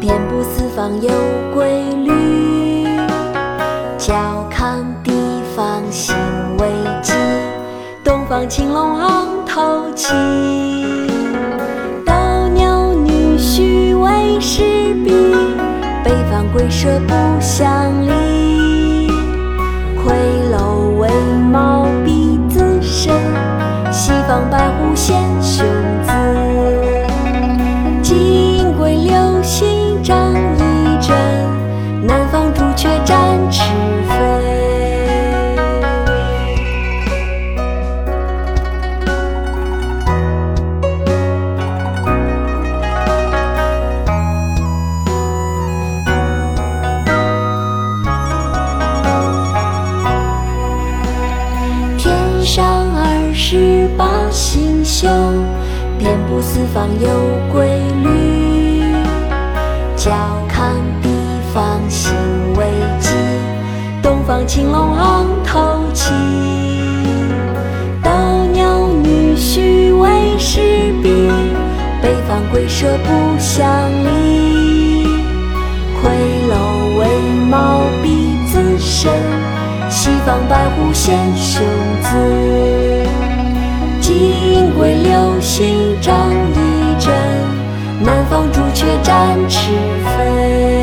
遍布四方有规律，脚康地方行为急，东方青龙昂头起，斗牛女婿为师比，北方龟蛇不相离，十八星宿，遍布四方有规律。较康地方行为急，东方青龙昂头起。斗牛女婿为师比，北方龟蛇不相离。魁楼为毛鼻子深，西方白虎显雄姿。展翅飞